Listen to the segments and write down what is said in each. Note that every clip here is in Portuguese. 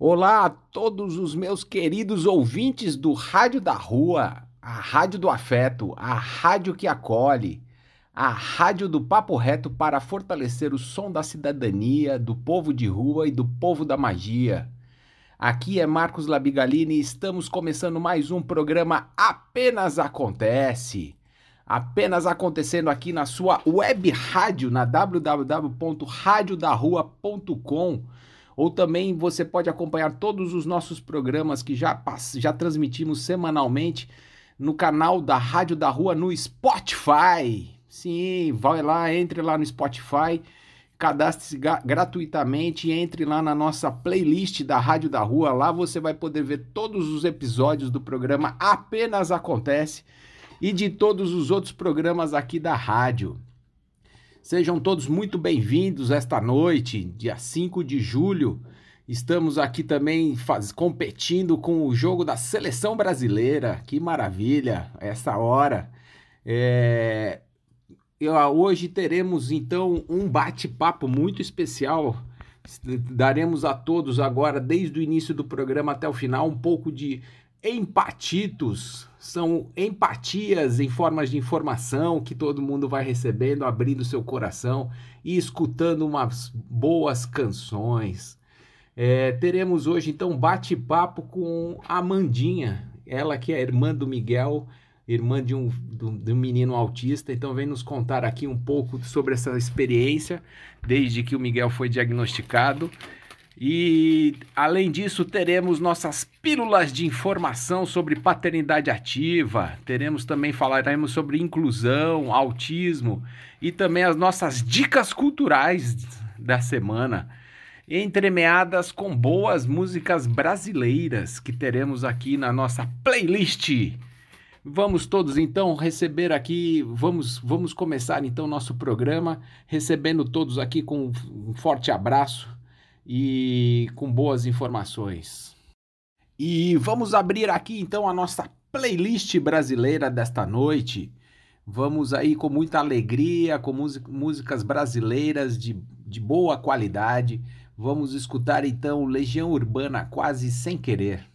Olá a todos os meus queridos ouvintes do Rádio da Rua, a Rádio do Afeto, a rádio que acolhe, a rádio do Papo Reto para fortalecer o som da cidadania, do povo de rua e do povo da magia. Aqui é Marcos Labigalini e estamos começando mais um programa Apenas Acontece apenas acontecendo aqui na sua web rádio, na www.radiodarrua.com. Ou também você pode acompanhar todos os nossos programas que já, já transmitimos semanalmente no canal da Rádio da Rua no Spotify. Sim, vai lá, entre lá no Spotify, cadastre-se gratuitamente, entre lá na nossa playlist da Rádio da Rua. Lá você vai poder ver todos os episódios do programa Apenas Acontece e de todos os outros programas aqui da rádio. Sejam todos muito bem-vindos esta noite, dia 5 de julho. Estamos aqui também faz, competindo com o jogo da seleção brasileira. Que maravilha, essa hora. É, eu, hoje teremos então um bate-papo muito especial. Daremos a todos agora, desde o início do programa até o final, um pouco de empatitos, são empatias em formas de informação que todo mundo vai recebendo, abrindo seu coração e escutando umas boas canções. É, teremos hoje então bate-papo com a Amandinha, ela que é irmã do Miguel, irmã de um, de um menino autista, então vem nos contar aqui um pouco sobre essa experiência desde que o Miguel foi diagnosticado e além disso, teremos nossas pílulas de informação sobre paternidade ativa, teremos também falaremos sobre inclusão, autismo e também as nossas dicas culturais da semana, entremeadas com boas músicas brasileiras que teremos aqui na nossa playlist. Vamos todos então receber aqui, vamos, vamos começar então nosso programa recebendo todos aqui com um forte abraço e com boas informações. E vamos abrir aqui então a nossa playlist brasileira desta noite. Vamos aí com muita alegria, com músicas brasileiras de, de boa qualidade. Vamos escutar então Legião Urbana quase sem querer.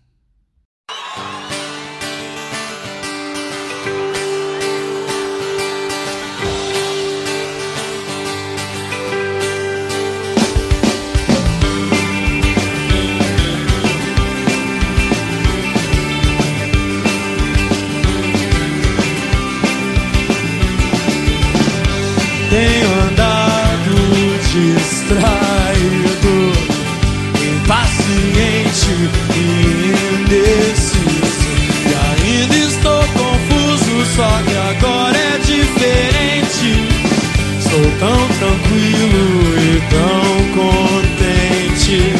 Tranquilo e tão contente.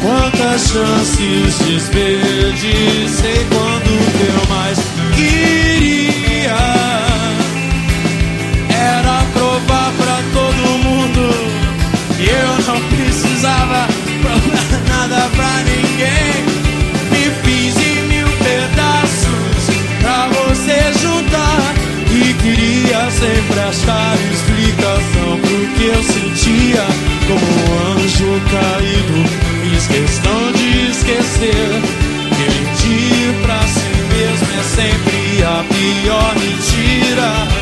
Quantas chances desperdicei quando eu mais queria. precisava provar nada pra ninguém. Me fiz em mil pedaços pra você juntar. E queria sempre achar esquecer Mentir pra si mesmo é sempre a pior mentira.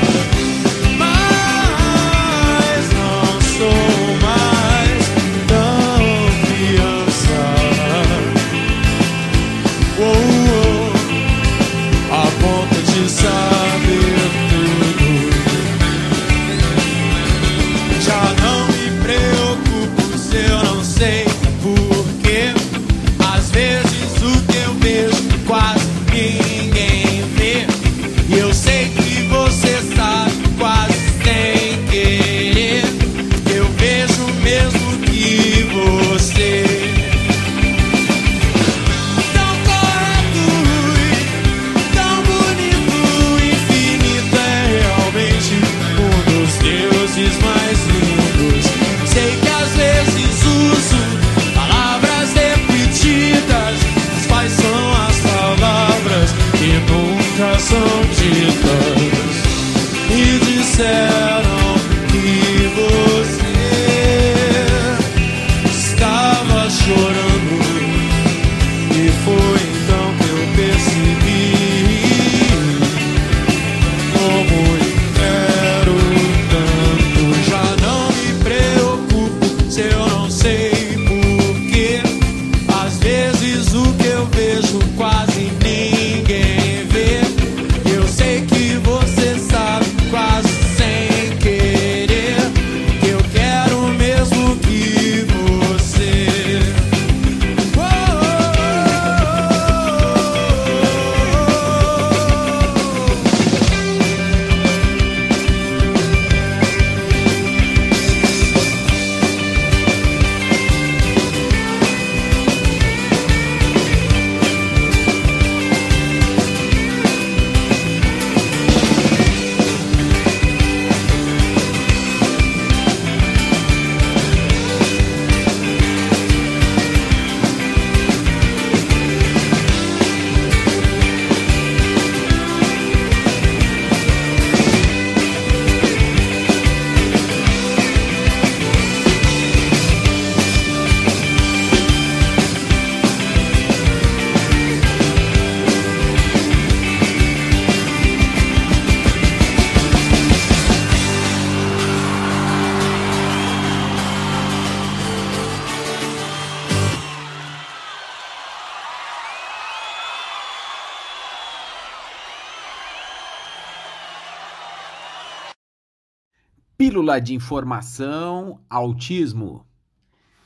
Pílula de informação, autismo.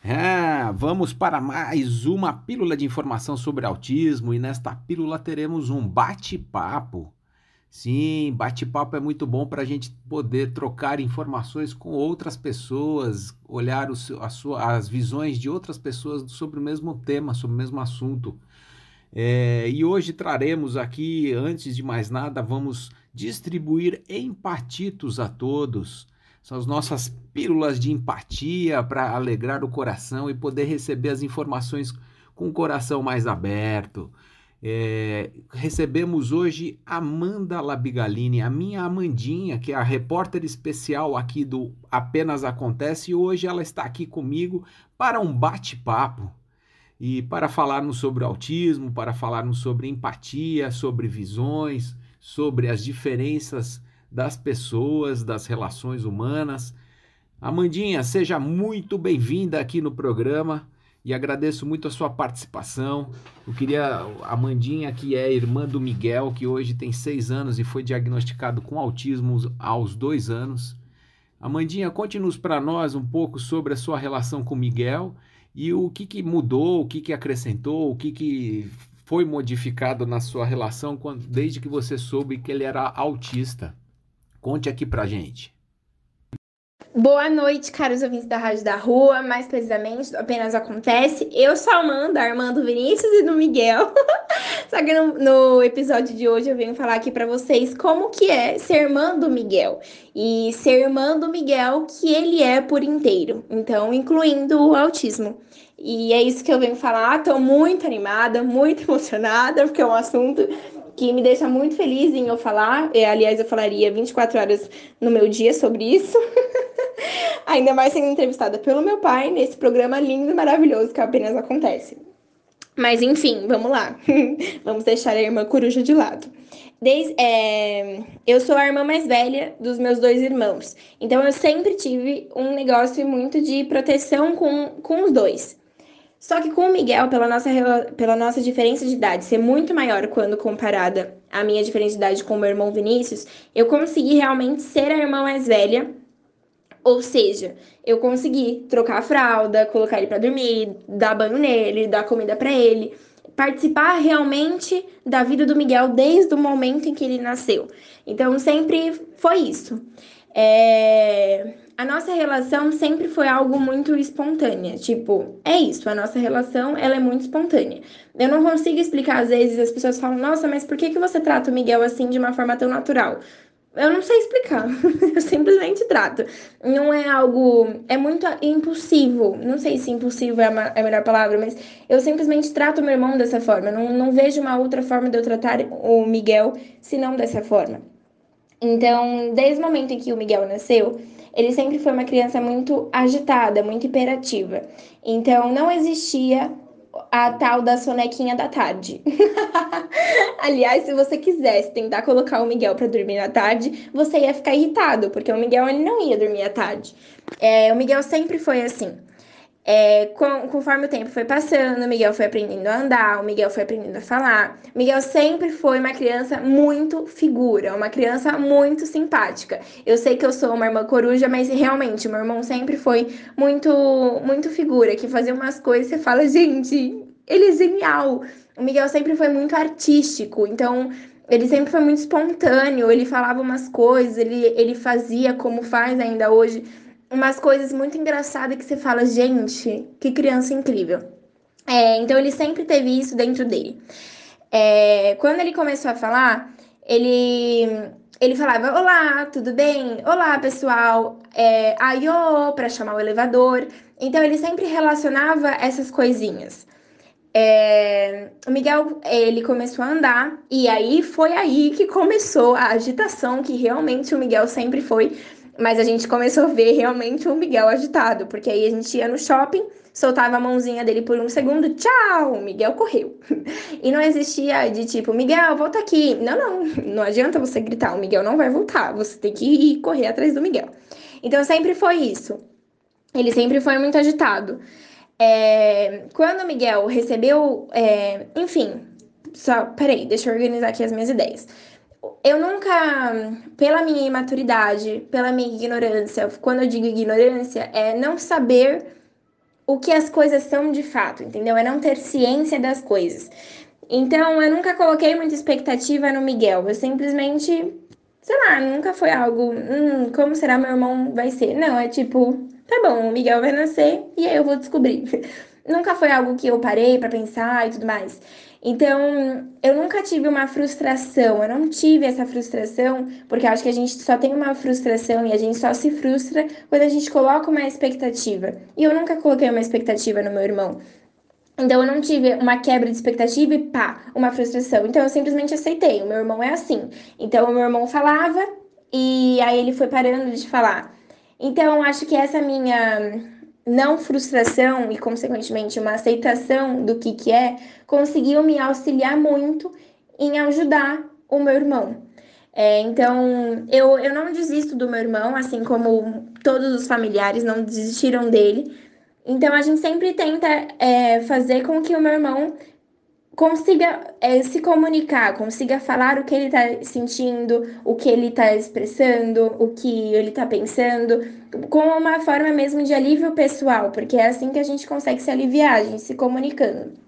É, vamos para mais uma pílula de informação sobre autismo e nesta pílula teremos um bate-papo. Sim, bate-papo é muito bom para a gente poder trocar informações com outras pessoas, olhar a sua, as visões de outras pessoas sobre o mesmo tema, sobre o mesmo assunto. É, e hoje traremos aqui, antes de mais nada, vamos distribuir empatitos a todos. São as nossas pílulas de empatia para alegrar o coração e poder receber as informações com o coração mais aberto. É, recebemos hoje Amanda Labigalini, a minha Amandinha, que é a repórter especial aqui do Apenas Acontece, e hoje ela está aqui comigo para um bate-papo e para falarmos sobre autismo, para falarmos sobre empatia, sobre visões, sobre as diferenças das pessoas, das relações humanas. Amandinha, seja muito bem-vinda aqui no programa e agradeço muito a sua participação. Eu queria, Amandinha, que é irmã do Miguel, que hoje tem seis anos e foi diagnosticado com autismo aos dois anos. Amandinha, conte-nos para nós um pouco sobre a sua relação com Miguel e o que, que mudou, o que, que acrescentou, o que, que foi modificado na sua relação quando, desde que você soube que ele era autista. Conte aqui pra gente. Boa noite, caros ouvintes da Rádio da Rua, mais precisamente, apenas acontece. Eu sou a Amanda, a irmã do Vinícius e do Miguel. Só que no, no, episódio de hoje eu venho falar aqui para vocês como que é ser irmã do Miguel. E ser irmã do Miguel que ele é por inteiro, então incluindo o autismo. E é isso que eu venho falar. Tô muito animada, muito emocionada, porque é um assunto que me deixa muito feliz em eu falar. E, aliás, eu falaria 24 horas no meu dia sobre isso. Ainda mais sendo entrevistada pelo meu pai nesse programa lindo e maravilhoso que apenas acontece. Mas enfim, vamos lá. vamos deixar a irmã coruja de lado. Desde, é, eu sou a irmã mais velha dos meus dois irmãos. Então eu sempre tive um negócio muito de proteção com, com os dois. Só que com o Miguel, pela nossa, pela nossa diferença de idade ser muito maior quando comparada à minha diferença de idade com o meu irmão Vinícius, eu consegui realmente ser a irmã mais velha. Ou seja, eu consegui trocar a fralda, colocar ele para dormir, dar banho nele, dar comida para ele, participar realmente da vida do Miguel desde o momento em que ele nasceu. Então sempre foi isso. É a nossa relação sempre foi algo muito espontânea. Tipo, é isso, a nossa relação ela é muito espontânea. Eu não consigo explicar, às vezes as pessoas falam, nossa, mas por que, que você trata o Miguel assim de uma forma tão natural? Eu não sei explicar, eu simplesmente trato. Não é algo. É muito impulsivo. Não sei se impulsivo é a, é melhor palavra, mas eu simplesmente trato meu irmão dessa forma. Não, não vejo uma outra forma de eu tratar o Miguel senão dessa forma. Então, desde o momento em que o Miguel nasceu, ele sempre foi uma criança muito agitada, muito imperativa. Então, não existia a tal da sonequinha da tarde. Aliás, se você quisesse tentar colocar o Miguel para dormir na tarde, você ia ficar irritado, porque o Miguel ele não ia dormir à tarde. É, o Miguel sempre foi assim. É, com, conforme o tempo foi passando, o Miguel foi aprendendo a andar, o Miguel foi aprendendo a falar. Miguel sempre foi uma criança muito figura, uma criança muito simpática. Eu sei que eu sou uma irmã coruja, mas realmente, meu irmão sempre foi muito, muito figura, que fazia umas coisas e você fala, gente, ele é genial. O Miguel sempre foi muito artístico, então ele sempre foi muito espontâneo, ele falava umas coisas, ele, ele fazia como faz ainda hoje umas coisas muito engraçadas que você fala, gente, que criança incrível. É, então ele sempre teve isso dentro dele. É, quando ele começou a falar, ele ele falava olá, tudo bem? Olá, pessoal. É, aiô para chamar o elevador. Então ele sempre relacionava essas coisinhas. É, o Miguel ele começou a andar e aí foi aí que começou a agitação que realmente o Miguel sempre foi mas a gente começou a ver realmente o Miguel agitado, porque aí a gente ia no shopping, soltava a mãozinha dele por um segundo, tchau, o Miguel correu. E não existia de tipo, Miguel, volta aqui. Não, não, não adianta você gritar, o Miguel não vai voltar, você tem que ir correr atrás do Miguel. Então sempre foi isso. Ele sempre foi muito agitado. É, quando o Miguel recebeu, é, enfim, só, peraí, deixa eu organizar aqui as minhas ideias eu nunca, pela minha imaturidade, pela minha ignorância, quando eu digo ignorância, é não saber o que as coisas são de fato, entendeu? É não ter ciência das coisas. Então, eu nunca coloquei muita expectativa no Miguel. Eu simplesmente, sei lá, nunca foi algo, hum, como será meu irmão vai ser? Não, é tipo, tá bom, o Miguel vai nascer e aí eu vou descobrir. nunca foi algo que eu parei para pensar e tudo mais. Então, eu nunca tive uma frustração, eu não tive essa frustração, porque acho que a gente só tem uma frustração e a gente só se frustra quando a gente coloca uma expectativa. E eu nunca coloquei uma expectativa no meu irmão. Então eu não tive uma quebra de expectativa e pá, uma frustração. Então eu simplesmente aceitei. O meu irmão é assim. Então o meu irmão falava e aí ele foi parando de falar. Então acho que essa minha não frustração e consequentemente uma aceitação do que que é, conseguiu me auxiliar muito em ajudar o meu irmão. É, então, eu, eu não desisto do meu irmão, assim como todos os familiares não desistiram dele, então a gente sempre tenta é, fazer com que o meu irmão consiga é, se comunicar, consiga falar o que ele está sentindo, o que ele está expressando, o que ele está pensando, com uma forma mesmo de alívio pessoal, porque é assim que a gente consegue se aliviar, a gente se comunicando.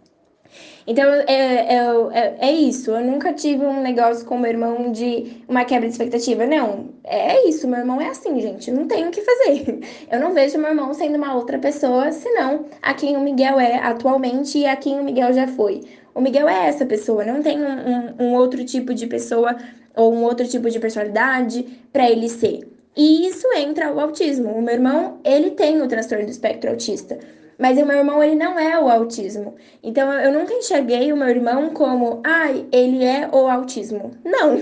Então, é, é, é, é, isso. Eu nunca tive um negócio com meu irmão de uma quebra de expectativa. Não, é isso. Meu irmão é assim, gente. Não tem o que fazer. Eu não vejo meu irmão sendo uma outra pessoa, senão a quem o Miguel é atualmente e a quem o Miguel já foi. O Miguel é essa pessoa. Não tem um, um, um outro tipo de pessoa ou um outro tipo de personalidade para ele ser. E isso entra o autismo. O meu irmão, ele tem o transtorno do espectro autista. Mas o meu irmão, ele não é o autismo. Então, eu nunca enxerguei o meu irmão como, ai, ah, ele é o autismo. Não.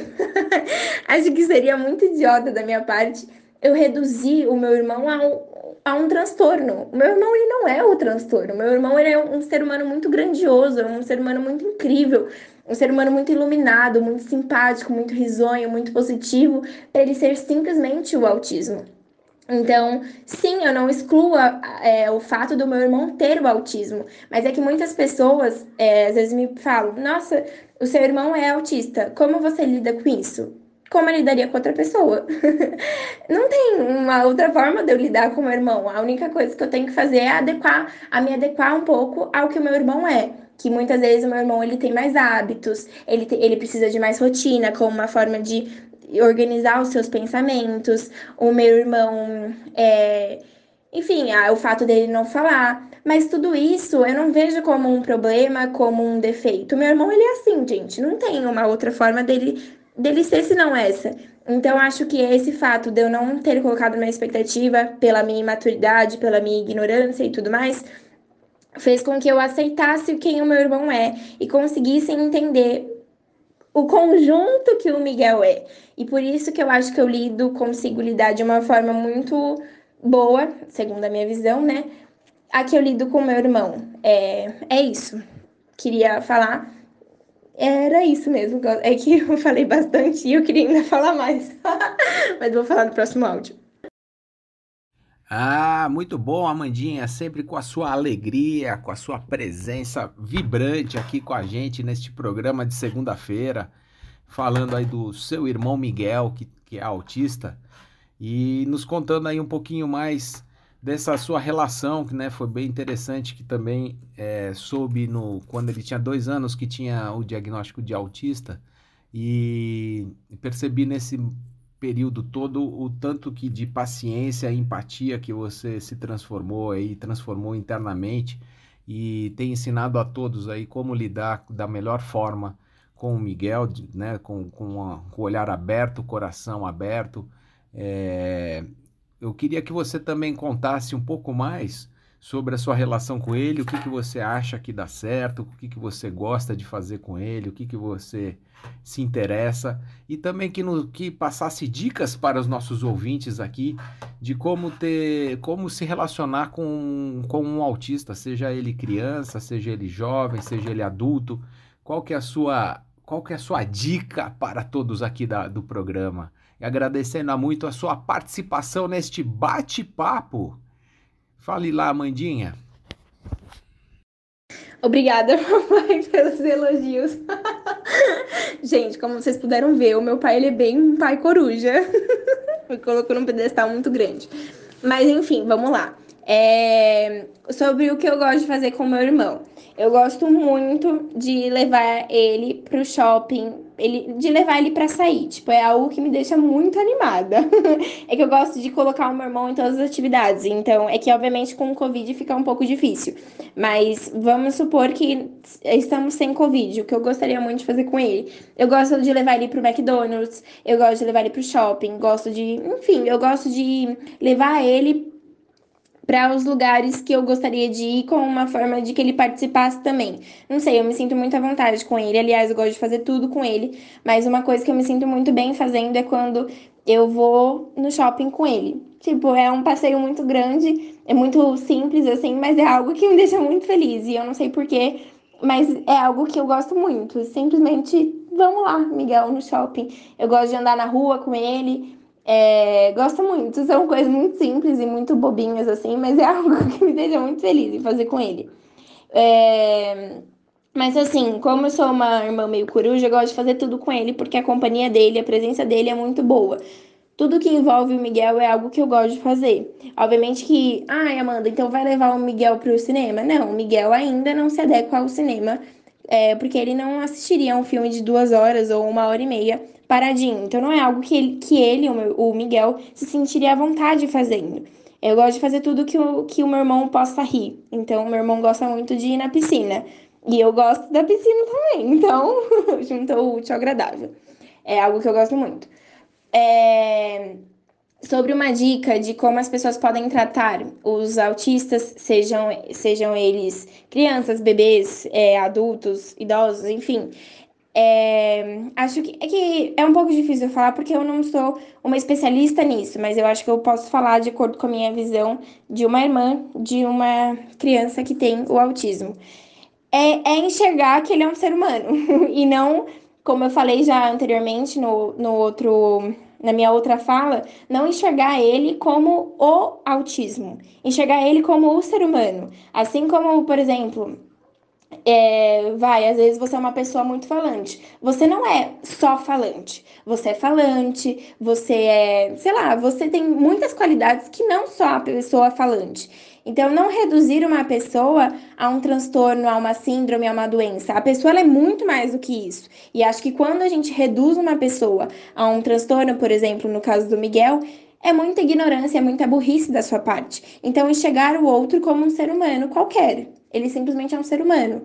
Acho que seria muito idiota da minha parte eu reduzir o meu irmão a um, a um transtorno. O meu irmão, ele não é o transtorno. O meu irmão, ele é um ser humano muito grandioso, um ser humano muito incrível, um ser humano muito iluminado, muito simpático, muito risonho, muito positivo, para ele ser simplesmente o autismo. Então, sim, eu não excluo é, o fato do meu irmão ter o autismo, mas é que muitas pessoas é, às vezes me falam: Nossa, o seu irmão é autista, como você lida com isso? Como eu lidaria com outra pessoa? não tem uma outra forma de eu lidar com o meu irmão. A única coisa que eu tenho que fazer é adequar, a me adequar um pouco ao que o meu irmão é que muitas vezes o meu irmão ele tem mais hábitos, ele, te, ele precisa de mais rotina, como uma forma de organizar os seus pensamentos. O meu irmão, é, enfim, o fato dele não falar. Mas tudo isso eu não vejo como um problema, como um defeito. Meu irmão, ele é assim, gente. Não tem uma outra forma dele, dele ser senão essa. Então, acho que esse fato de eu não ter colocado minha expectativa pela minha imaturidade, pela minha ignorância e tudo mais, fez com que eu aceitasse quem o meu irmão é e conseguisse entender o conjunto que o Miguel é. E por isso que eu acho que eu lido, consigo lidar de uma forma muito boa, segundo a minha visão, né? A que eu lido com meu irmão. É, é isso. Queria falar. Era isso mesmo. É que eu falei bastante e eu queria ainda falar mais. Mas vou falar no próximo áudio. Ah, muito bom, Amandinha, sempre com a sua alegria, com a sua presença vibrante aqui com a gente neste programa de segunda-feira, falando aí do seu irmão Miguel, que, que é autista, e nos contando aí um pouquinho mais dessa sua relação, que né, foi bem interessante, que também é, soube no, quando ele tinha dois anos que tinha o diagnóstico de autista, e percebi nesse período todo o tanto que de paciência e empatia que você se transformou aí, transformou internamente e tem ensinado a todos aí como lidar da melhor forma com o Miguel, né, com, com, a, com o olhar aberto, coração aberto. É, eu queria que você também contasse um pouco mais sobre a sua relação com ele, o que, que você acha que dá certo, o que, que você gosta de fazer com ele, o que, que você se interessa e também que, no, que passasse dicas para os nossos ouvintes aqui de como ter, como se relacionar com, com um autista, seja ele criança, seja ele jovem, seja ele adulto. Qual que é a sua, qual que é a sua dica para todos aqui da, do programa? E agradecendo muito a sua participação neste bate-papo. Fale lá, Mandinha. Obrigada, mamãe, pelos elogios. Gente, como vocês puderam ver, o meu pai ele é bem um pai coruja. Me colocou num pedestal muito grande. Mas enfim, vamos lá. É... Sobre o que eu gosto de fazer com meu irmão. Eu gosto muito de levar ele pro shopping, ele, de levar ele para sair. Tipo, é algo que me deixa muito animada. é que eu gosto de colocar o meu irmão em todas as atividades. Então, é que obviamente com o Covid fica um pouco difícil. Mas vamos supor que estamos sem Covid, o que eu gostaria muito de fazer com ele. Eu gosto de levar ele pro McDonald's, eu gosto de levar ele pro shopping, gosto de. Enfim, eu gosto de levar ele para os lugares que eu gostaria de ir com uma forma de que ele participasse também. Não sei, eu me sinto muito à vontade com ele. Aliás, eu gosto de fazer tudo com ele, mas uma coisa que eu me sinto muito bem fazendo é quando eu vou no shopping com ele. Tipo, é um passeio muito grande, é muito simples assim, mas é algo que me deixa muito feliz e eu não sei porquê, mas é algo que eu gosto muito. Simplesmente, vamos lá, Miguel, no shopping. Eu gosto de andar na rua com ele, é, gosto muito, são coisas muito simples e muito bobinhas assim, mas é algo que me deixa muito feliz em fazer com ele. É, mas assim, como eu sou uma irmã meio coruja, eu gosto de fazer tudo com ele, porque a companhia dele, a presença dele é muito boa. Tudo que envolve o Miguel é algo que eu gosto de fazer. Obviamente que, ai, Amanda, então vai levar o Miguel para o cinema? Não, o Miguel ainda não se adequa ao cinema, é, porque ele não assistiria um filme de duas horas ou uma hora e meia paradinho. Então não é algo que ele, que ele o Miguel, se sentiria à vontade fazendo. Eu gosto de fazer tudo que o, que o meu irmão possa rir. Então, meu irmão gosta muito de ir na piscina. E eu gosto da piscina também. Então, juntou o útil ao agradável. É algo que eu gosto muito. É... Sobre uma dica de como as pessoas podem tratar os autistas, sejam, sejam eles crianças, bebês, é, adultos, idosos, enfim. É, acho que é, que é um pouco difícil falar porque eu não sou uma especialista nisso, mas eu acho que eu posso falar de acordo com a minha visão de uma irmã de uma criança que tem o autismo. É, é enxergar que ele é um ser humano e não, como eu falei já anteriormente no, no outro na minha outra fala, não enxergar ele como o autismo, enxergar ele como o ser humano. Assim como, por exemplo, é, vai, às vezes você é uma pessoa muito falante. Você não é só falante. Você é falante, você é, sei lá, você tem muitas qualidades que não só a pessoa falante. Então, não reduzir uma pessoa a um transtorno, a uma síndrome, a uma doença. A pessoa é muito mais do que isso. E acho que quando a gente reduz uma pessoa a um transtorno, por exemplo, no caso do Miguel, é muita ignorância, é muita burrice da sua parte. Então, enxergar o outro como um ser humano qualquer. Ele simplesmente é um ser humano.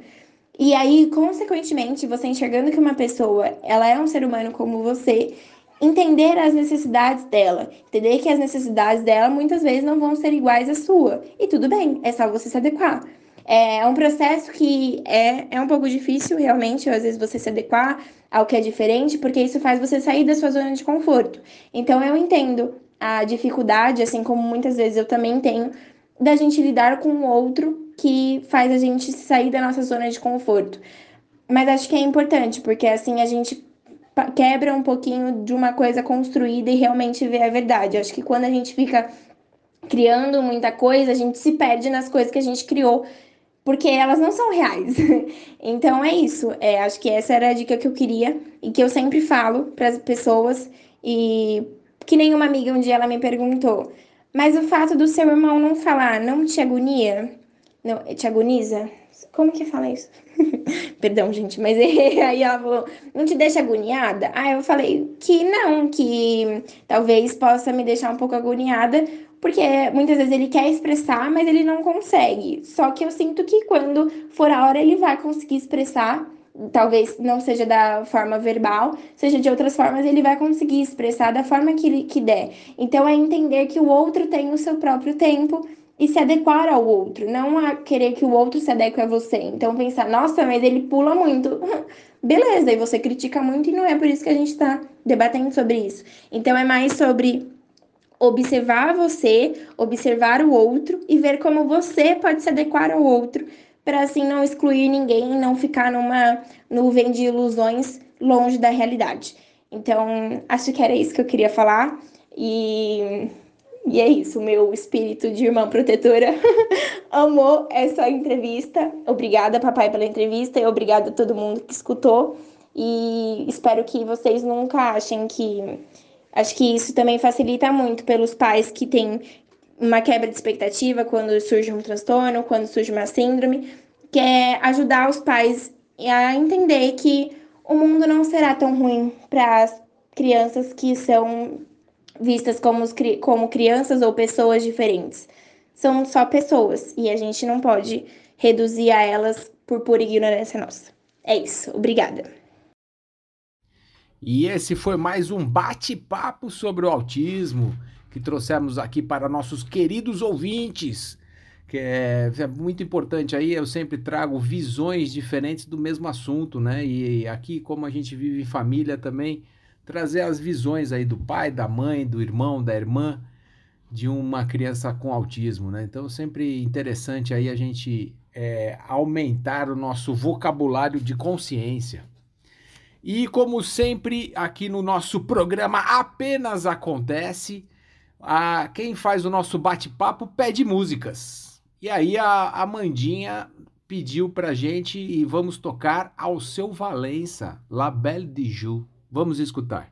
E aí, consequentemente, você enxergando que uma pessoa, ela é um ser humano como você, entender as necessidades dela, entender que as necessidades dela muitas vezes não vão ser iguais à sua. E tudo bem, é só você se adequar. É um processo que é, é um pouco difícil, realmente, às vezes você se adequar ao que é diferente, porque isso faz você sair da sua zona de conforto. Então, eu entendo a dificuldade, assim como muitas vezes eu também tenho, da gente lidar com o outro que faz a gente sair da nossa zona de conforto. Mas acho que é importante, porque assim a gente quebra um pouquinho de uma coisa construída e realmente vê a verdade. Acho que quando a gente fica criando muita coisa, a gente se perde nas coisas que a gente criou, porque elas não são reais. então é isso. É, acho que essa era a dica que eu queria e que eu sempre falo para as pessoas e que nenhuma amiga um dia ela me perguntou: mas o fato do seu irmão não falar não te agonia? Não, te agoniza? Como que fala isso? Perdão, gente, mas aí ela falou, não te deixa agoniada? Aí eu falei que não, que talvez possa me deixar um pouco agoniada, porque muitas vezes ele quer expressar, mas ele não consegue. Só que eu sinto que quando for a hora ele vai conseguir expressar talvez não seja da forma verbal, seja de outras formas, ele vai conseguir expressar da forma que, que der. Então é entender que o outro tem o seu próprio tempo e se adequar ao outro, não a querer que o outro se adeque a você. Então pensar, nossa, mas ele pula muito. Beleza, e você critica muito e não é por isso que a gente tá debatendo sobre isso. Então é mais sobre observar você, observar o outro e ver como você pode se adequar ao outro para assim não excluir ninguém e não ficar numa nuvem de ilusões longe da realidade. Então, acho que era isso que eu queria falar. E, e é isso, meu espírito de irmã protetora amou essa entrevista. Obrigada, papai, pela entrevista e obrigada a todo mundo que escutou. E espero que vocês nunca achem que. Acho que isso também facilita muito pelos pais que têm uma quebra de expectativa quando surge um transtorno, quando surge uma síndrome, que é ajudar os pais a entender que o mundo não será tão ruim para as crianças que são vistas como, como crianças ou pessoas diferentes. São só pessoas e a gente não pode reduzir a elas por pura ignorância nossa. É isso. Obrigada. E esse foi mais um bate-papo sobre o autismo que trouxemos aqui para nossos queridos ouvintes. Que é, é, muito importante aí, eu sempre trago visões diferentes do mesmo assunto, né? E aqui, como a gente vive em família também, trazer as visões aí do pai, da mãe, do irmão, da irmã de uma criança com autismo, né? Então, sempre interessante aí a gente é, aumentar o nosso vocabulário de consciência. E como sempre, aqui no nosso programa apenas acontece, a, quem faz o nosso bate-papo pede músicas. E aí a Amandinha pediu pra gente e vamos tocar ao seu Valença, La Belle de Joux. Vamos escutar.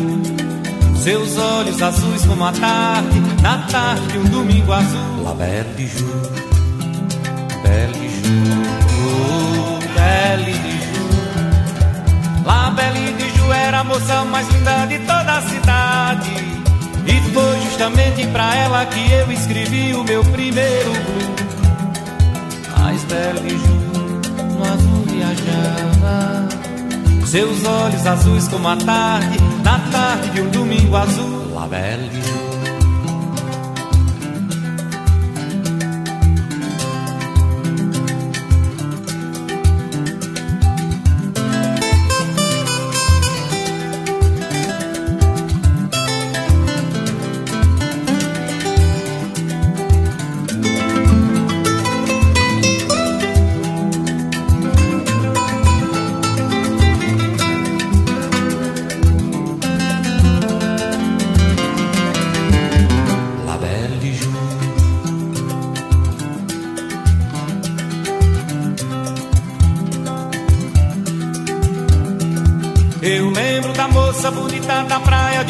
seus olhos azuis como a tarde, na tarde de um domingo azul. La Belle de Jour, Belle de Jour, oh, Belle de Jour. La Belle de Jour era a moça mais linda de toda a cidade. E foi justamente pra ela que eu escrevi o meu primeiro blues. Mas Belle de Jour, Seus olhos azuis como a tarde, na tarde de um domingo azul. La Belle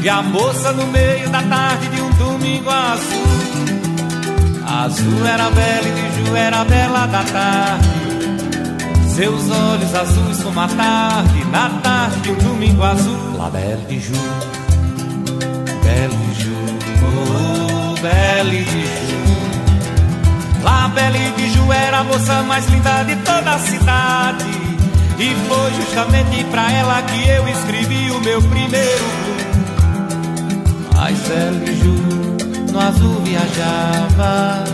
E a moça no meio da tarde de um domingo azul. Azul era bela e de Ju era bela da tarde. Seus olhos azuis como a tarde, na tarde de um domingo azul. La Belle de Jour, Belle de Jour, oh, Belle de Jour. La Belle de Jour era a moça mais linda de toda a cidade. E foi justamente pra ela que eu escrevi o meu primeiro Mas ela Ju no azul viajava.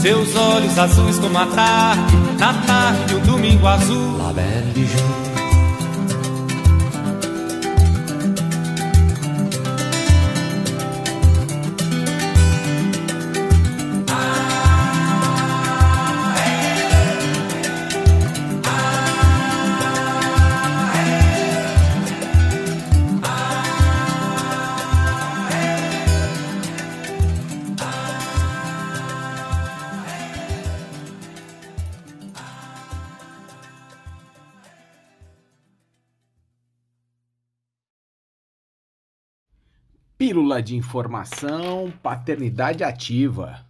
Seus olhos azuis como a tarde Na tarde de um domingo azul. La Belle de informação, paternidade ativa.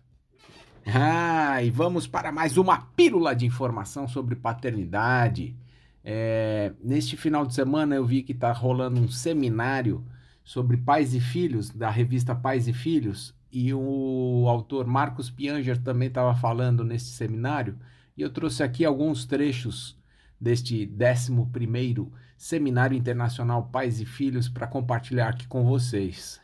Ah, e vamos para mais uma pílula de informação sobre paternidade. É, neste final de semana eu vi que está rolando um seminário sobre pais e filhos, da revista Pais e Filhos, e o autor Marcos Pianger também estava falando nesse seminário, e eu trouxe aqui alguns trechos deste 11º Seminário Internacional Pais e Filhos para compartilhar aqui com vocês.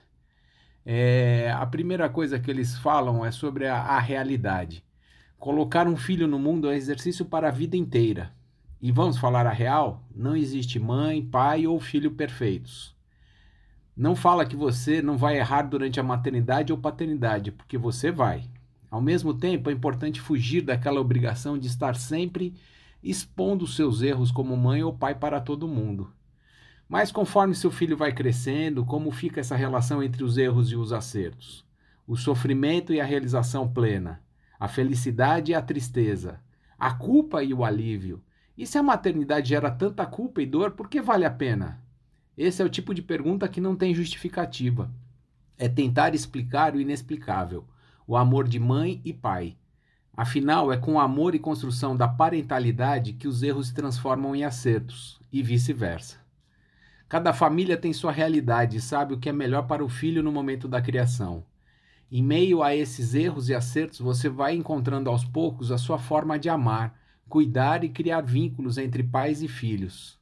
É, a primeira coisa que eles falam é sobre a, a realidade. Colocar um filho no mundo é exercício para a vida inteira. E vamos falar a real? Não existe mãe, pai ou filho perfeitos. Não fala que você não vai errar durante a maternidade ou paternidade, porque você vai. Ao mesmo tempo, é importante fugir daquela obrigação de estar sempre expondo seus erros como mãe ou pai para todo mundo. Mas conforme seu filho vai crescendo, como fica essa relação entre os erros e os acertos? O sofrimento e a realização plena, a felicidade e a tristeza, a culpa e o alívio. E se a maternidade gera tanta culpa e dor, por que vale a pena? Esse é o tipo de pergunta que não tem justificativa. É tentar explicar o inexplicável, o amor de mãe e pai. Afinal, é com o amor e construção da parentalidade que os erros se transformam em acertos, e vice-versa. Cada família tem sua realidade e sabe o que é melhor para o filho no momento da criação. Em meio a esses erros e acertos, você vai encontrando aos poucos a sua forma de amar, cuidar e criar vínculos entre pais e filhos.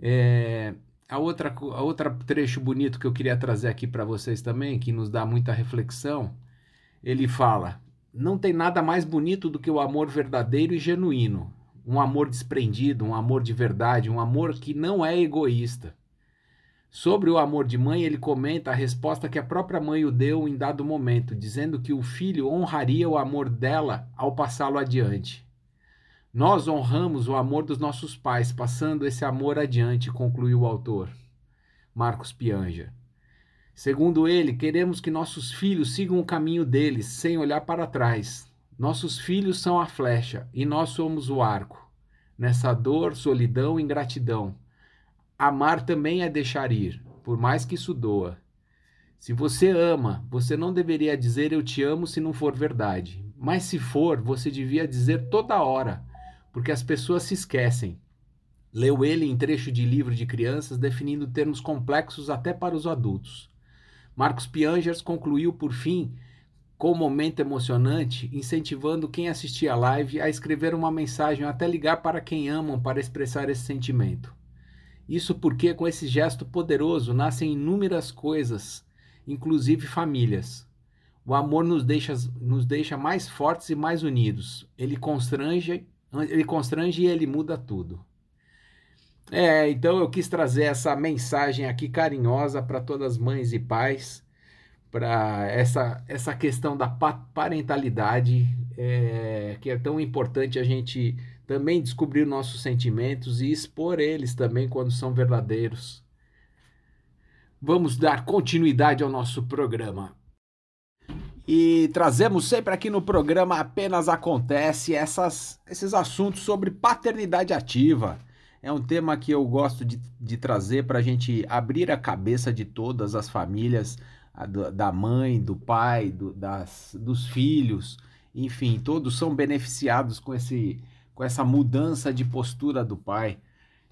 É, a outra a outra trecho bonito que eu queria trazer aqui para vocês também, que nos dá muita reflexão, ele fala: não tem nada mais bonito do que o amor verdadeiro e genuíno um amor desprendido, um amor de verdade, um amor que não é egoísta. Sobre o amor de mãe, ele comenta a resposta que a própria mãe o deu em dado momento, dizendo que o filho honraria o amor dela ao passá-lo adiante. Nós honramos o amor dos nossos pais, passando esse amor adiante, concluiu o autor, Marcos Pianja. Segundo ele, queremos que nossos filhos sigam o caminho deles, sem olhar para trás, nossos filhos são a flecha e nós somos o arco. Nessa dor, solidão e ingratidão. Amar também é deixar ir, por mais que isso doa. Se você ama, você não deveria dizer eu te amo se não for verdade. Mas se for, você devia dizer toda hora, porque as pessoas se esquecem. Leu ele em trecho de livro de crianças definindo termos complexos até para os adultos. Marcos Piangers concluiu, por fim, com um momento emocionante, incentivando quem assistia a live a escrever uma mensagem ou até ligar para quem amam para expressar esse sentimento. Isso porque com esse gesto poderoso nascem inúmeras coisas, inclusive famílias. O amor nos deixa, nos deixa mais fortes e mais unidos. Ele constrange, ele constrange e ele muda tudo. É, então eu quis trazer essa mensagem aqui carinhosa para todas as mães e pais para essa, essa questão da parentalidade, é, que é tão importante a gente também descobrir nossos sentimentos e expor eles também quando são verdadeiros. Vamos dar continuidade ao nosso programa. E trazemos sempre aqui no programa Apenas Acontece essas, esses assuntos sobre paternidade ativa. É um tema que eu gosto de, de trazer para a gente abrir a cabeça de todas as famílias da mãe, do pai, do, das, dos filhos, enfim, todos são beneficiados com, esse, com essa mudança de postura do pai.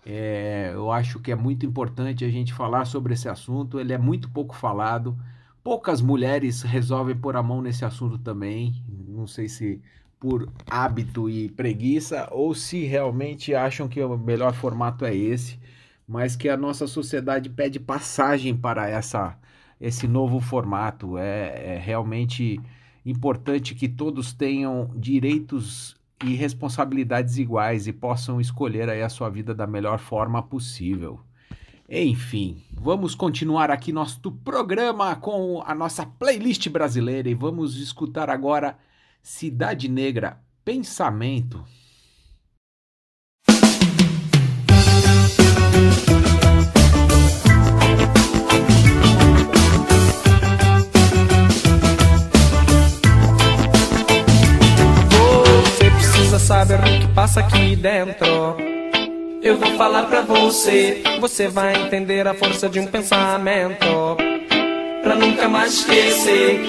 É, eu acho que é muito importante a gente falar sobre esse assunto, ele é muito pouco falado. Poucas mulheres resolvem pôr a mão nesse assunto também. Não sei se por hábito e preguiça ou se realmente acham que o melhor formato é esse, mas que a nossa sociedade pede passagem para essa, esse novo formato. É, é realmente importante que todos tenham direitos e responsabilidades iguais e possam escolher aí a sua vida da melhor forma possível. Enfim, vamos continuar aqui nosso programa com a nossa playlist brasileira e vamos escutar agora Cidade Negra Pensamento. Precisa saber o que passa aqui dentro. Eu vou falar pra você, você vai entender a força de um pensamento. Pra nunca mais esquecer.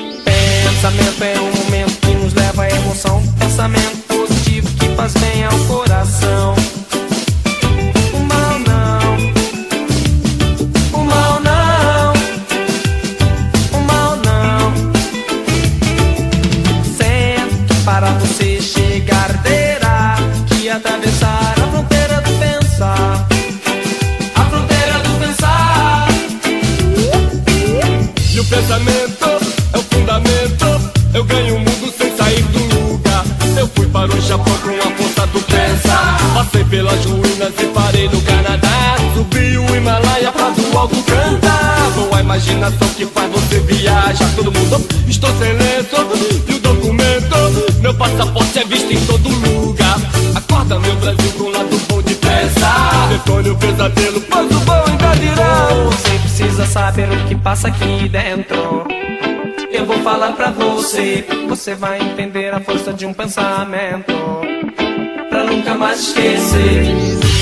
Pensamento é um momento que nos leva à emoção. Pensamento positivo que faz bem ao coração. Passa aqui dentro. Eu vou falar pra você, você vai entender a força de um pensamento. Pra nunca mais esquecer.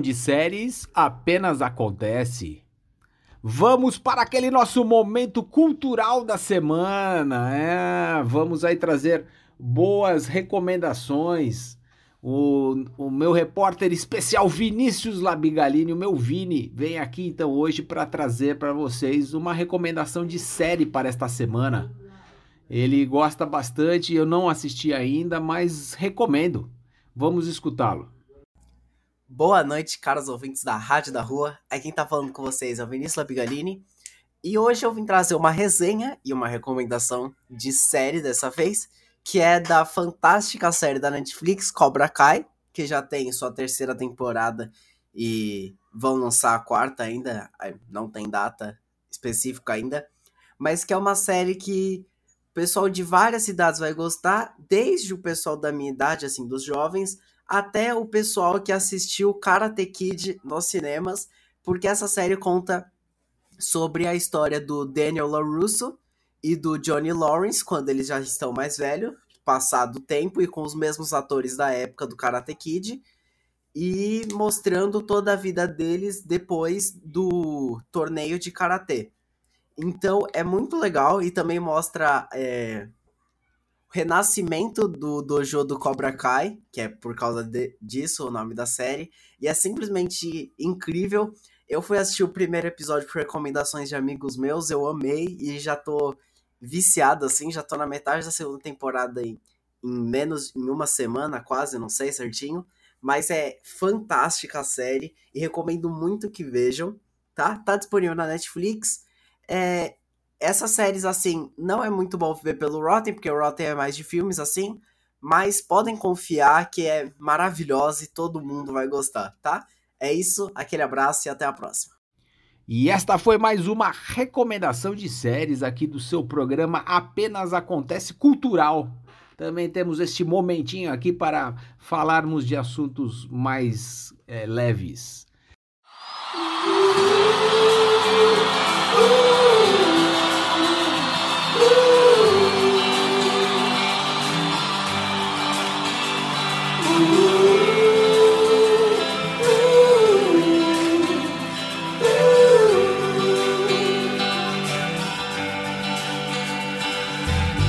De séries apenas acontece. Vamos para aquele nosso momento cultural da semana. É, vamos aí trazer boas recomendações. O, o meu repórter especial Vinícius Labigalini, o meu Vini, vem aqui então hoje para trazer para vocês uma recomendação de série para esta semana. Ele gosta bastante, eu não assisti ainda, mas recomendo. Vamos escutá-lo. Boa noite, caros ouvintes da Rádio da Rua. Aqui quem tá falando com vocês é o Vinícius Labigalini. E hoje eu vim trazer uma resenha e uma recomendação de série dessa vez, que é da fantástica série da Netflix Cobra Kai, que já tem sua terceira temporada e vão lançar a quarta ainda, não tem data específica ainda, mas que é uma série que o pessoal de várias cidades vai gostar, desde o pessoal da minha idade, assim, dos jovens, até o pessoal que assistiu Karate Kid nos cinemas, porque essa série conta sobre a história do Daniel LaRusso e do Johnny Lawrence, quando eles já estão mais velhos, passado o tempo e com os mesmos atores da época do Karate Kid. e mostrando toda a vida deles depois do torneio de karatê. Então é muito legal e também mostra é, renascimento do dojo do Cobra Kai, que é por causa de, disso o nome da série, e é simplesmente incrível. Eu fui assistir o primeiro episódio por recomendações de amigos meus, eu amei e já tô viciado assim, já tô na metade da segunda temporada em, em menos em uma semana, quase, não sei certinho. Mas é fantástica a série e recomendo muito que vejam, tá? Tá disponível na Netflix. É, essas séries, assim, não é muito bom ver pelo Rotten, porque o Rotten é mais de filmes, assim. Mas podem confiar que é maravilhosa e todo mundo vai gostar, tá? É isso, aquele abraço e até a próxima. E esta foi mais uma recomendação de séries aqui do seu programa Apenas Acontece Cultural. Também temos este momentinho aqui para falarmos de assuntos mais é, leves.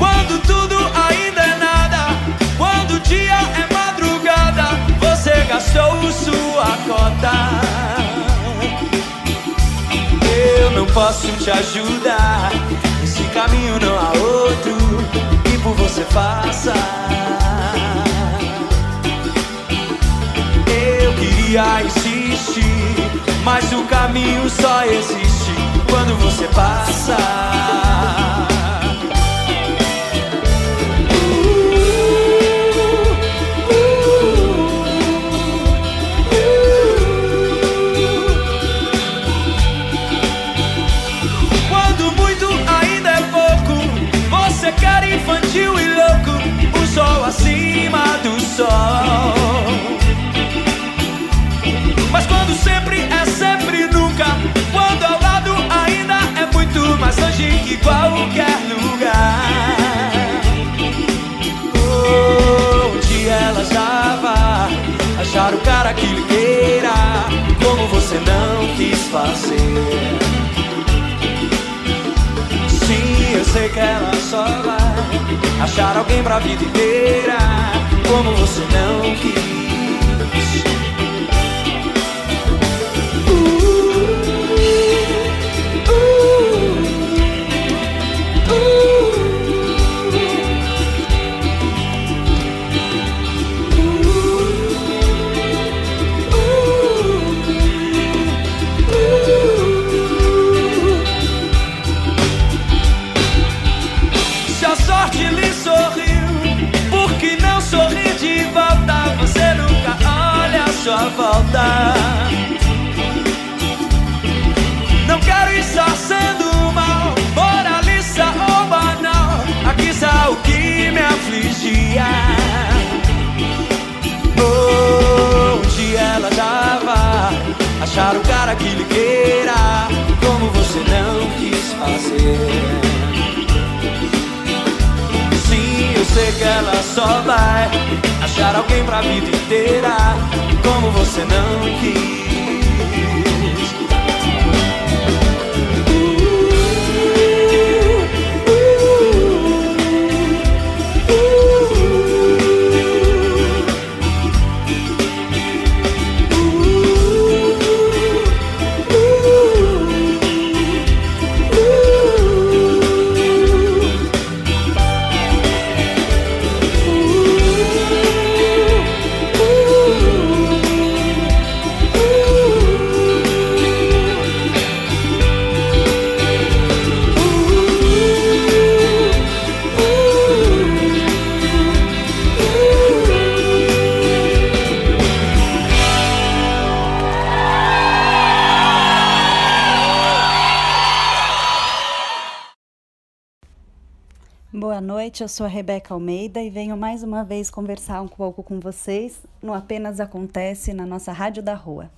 Quando tudo ainda é nada, quando o dia é madrugada, você gastou sua cota. Eu não posso te ajudar, esse caminho não há outro que por você faça. Eu queria insistir, mas o caminho só existe quando você passa. Que qualquer lugar. Dia ela vai achar o cara que lhe queira, como você não quis fazer. Sim, eu sei que ela só vai achar alguém pra vida inteira, como você não quis. Volta. Não quero estar sendo mal, moralista ou banal. Aqui está o que me afligia. Dia ela vai achar o cara que lhe queira, como você não quis fazer. Sei que ela só vai achar alguém pra vida inteira, como você não quis. Noite, eu sou a Rebeca Almeida e venho mais uma vez conversar um pouco com vocês no Apenas Acontece na nossa Rádio da Rua.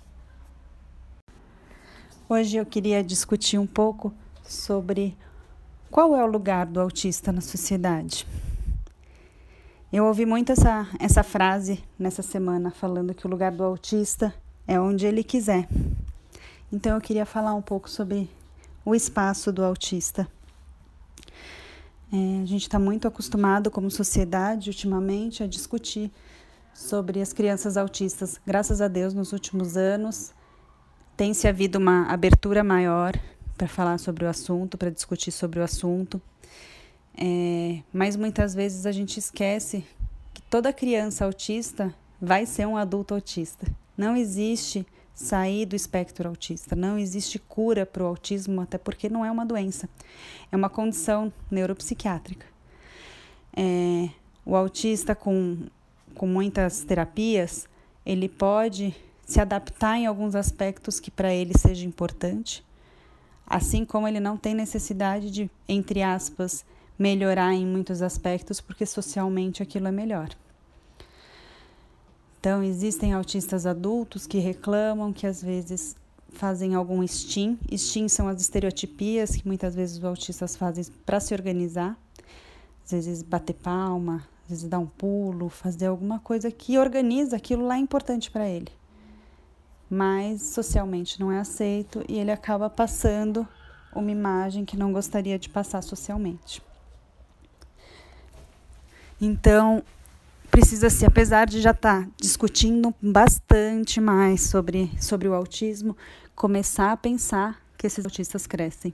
Hoje eu queria discutir um pouco sobre qual é o lugar do autista na sociedade. Eu ouvi muito essa, essa frase nessa semana, falando que o lugar do autista é onde ele quiser. Então eu queria falar um pouco sobre o espaço do autista. É, a gente está muito acostumado, como sociedade, ultimamente, a discutir sobre as crianças autistas. Graças a Deus, nos últimos anos, tem se havido uma abertura maior para falar sobre o assunto, para discutir sobre o assunto. É, mas muitas vezes a gente esquece que toda criança autista vai ser um adulto autista. Não existe sair do espectro autista. Não existe cura para o autismo, até porque não é uma doença, é uma condição neuropsiquiátrica. É, o autista com, com muitas terapias, ele pode se adaptar em alguns aspectos que para ele seja importante, assim como ele não tem necessidade de, entre aspas, melhorar em muitos aspectos, porque socialmente aquilo é melhor. Então, existem autistas adultos que reclamam que às vezes fazem algum STEAM. STEAM são as estereotipias que muitas vezes os autistas fazem para se organizar. Às vezes bater palma, às vezes dar um pulo, fazer alguma coisa que organiza aquilo lá é importante para ele. Mas socialmente não é aceito e ele acaba passando uma imagem que não gostaria de passar socialmente. Então, precisa-se, apesar de já estar tá discutindo bastante mais sobre, sobre o autismo, começar a pensar que esses autistas crescem.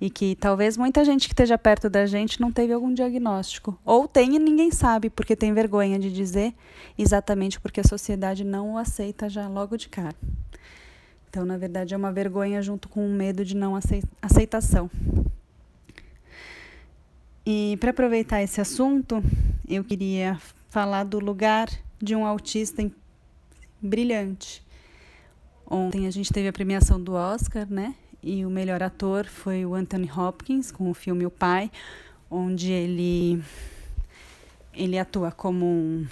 E que talvez muita gente que esteja perto da gente não teve algum diagnóstico. Ou tem e ninguém sabe, porque tem vergonha de dizer, exatamente porque a sociedade não o aceita já logo de cara. Então, na verdade, é uma vergonha junto com um medo de não aceitação. E para aproveitar esse assunto, eu queria falar do lugar de um autista brilhante. Ontem a gente teve a premiação do Oscar, né? E o melhor ator foi o Anthony Hopkins com o filme O Pai, onde ele ele atua como um,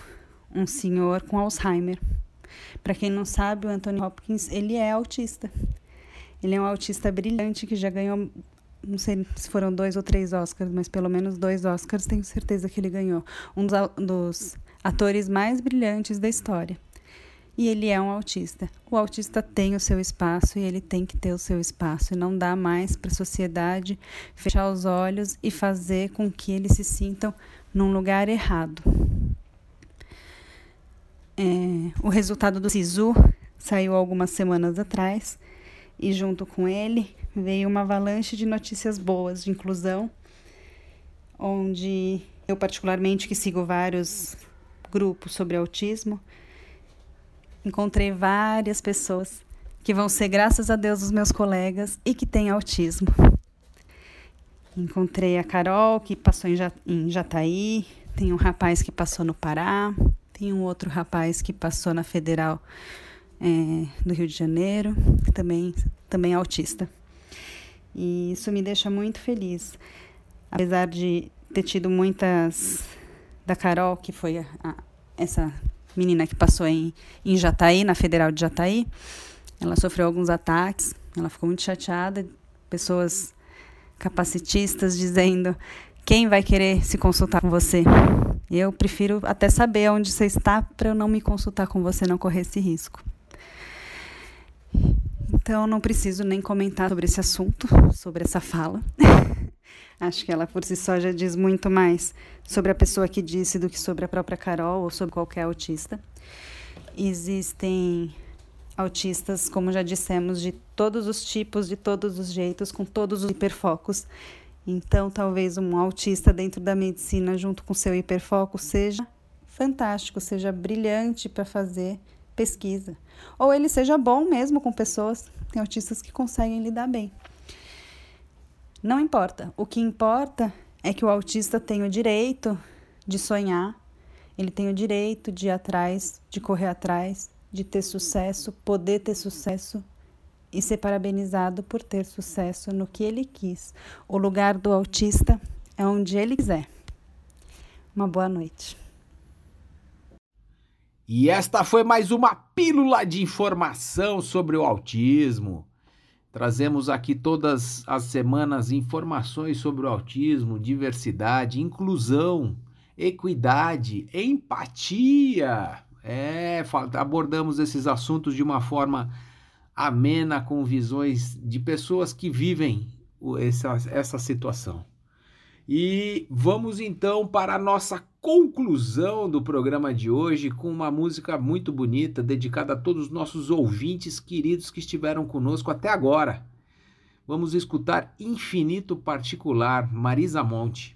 um senhor com Alzheimer. Para quem não sabe, o Anthony Hopkins ele é autista. Ele é um autista brilhante que já ganhou não sei se foram dois ou três Oscars, mas pelo menos dois Oscars tenho certeza que ele ganhou. Um dos, atores mais brilhantes da história. E ele é um autista. O autista tem o seu espaço e ele tem que ter o seu espaço. E não dá mais para a sociedade fechar os olhos e fazer com que eles se sintam num lugar errado. É, o resultado do SISU saiu algumas semanas atrás e junto com ele veio uma avalanche de notícias boas de inclusão, onde eu particularmente que sigo vários grupos sobre autismo, encontrei várias pessoas que vão ser graças a Deus os meus colegas e que têm autismo. Encontrei a Carol, que passou em Jataí, tem um rapaz que passou no Pará, tem um outro rapaz que passou na Federal é, do Rio de Janeiro, também, também é autista. E isso me deixa muito feliz. Apesar de ter tido muitas. Da Carol, que foi a, a, essa menina que passou em, em Jataí, na Federal de Jataí, ela sofreu alguns ataques, ela ficou muito chateada. Pessoas capacitistas dizendo: quem vai querer se consultar com você? Eu prefiro até saber onde você está para eu não me consultar com você, não correr esse risco. Então, não preciso nem comentar sobre esse assunto, sobre essa fala. Acho que ela por si só já diz muito mais sobre a pessoa que disse do que sobre a própria Carol ou sobre qualquer autista. Existem autistas, como já dissemos, de todos os tipos, de todos os jeitos, com todos os hiperfocos. Então, talvez um autista dentro da medicina, junto com seu hiperfoco, seja fantástico, seja brilhante para fazer pesquisa. Ou ele seja bom mesmo com pessoas, tem autistas que conseguem lidar bem. Não importa. O que importa é que o autista tem o direito de sonhar, ele tem o direito de ir atrás, de correr atrás, de ter sucesso, poder ter sucesso e ser parabenizado por ter sucesso no que ele quis. O lugar do autista é onde ele quiser. Uma boa noite. E esta foi mais uma pílula de informação sobre o autismo. Trazemos aqui todas as semanas informações sobre o autismo, diversidade, inclusão, equidade, empatia. É, abordamos esses assuntos de uma forma amena, com visões de pessoas que vivem essa, essa situação. E vamos então para a nossa conclusão do programa de hoje com uma música muito bonita dedicada a todos os nossos ouvintes queridos que estiveram conosco até agora. Vamos escutar Infinito Particular, Marisa Monte.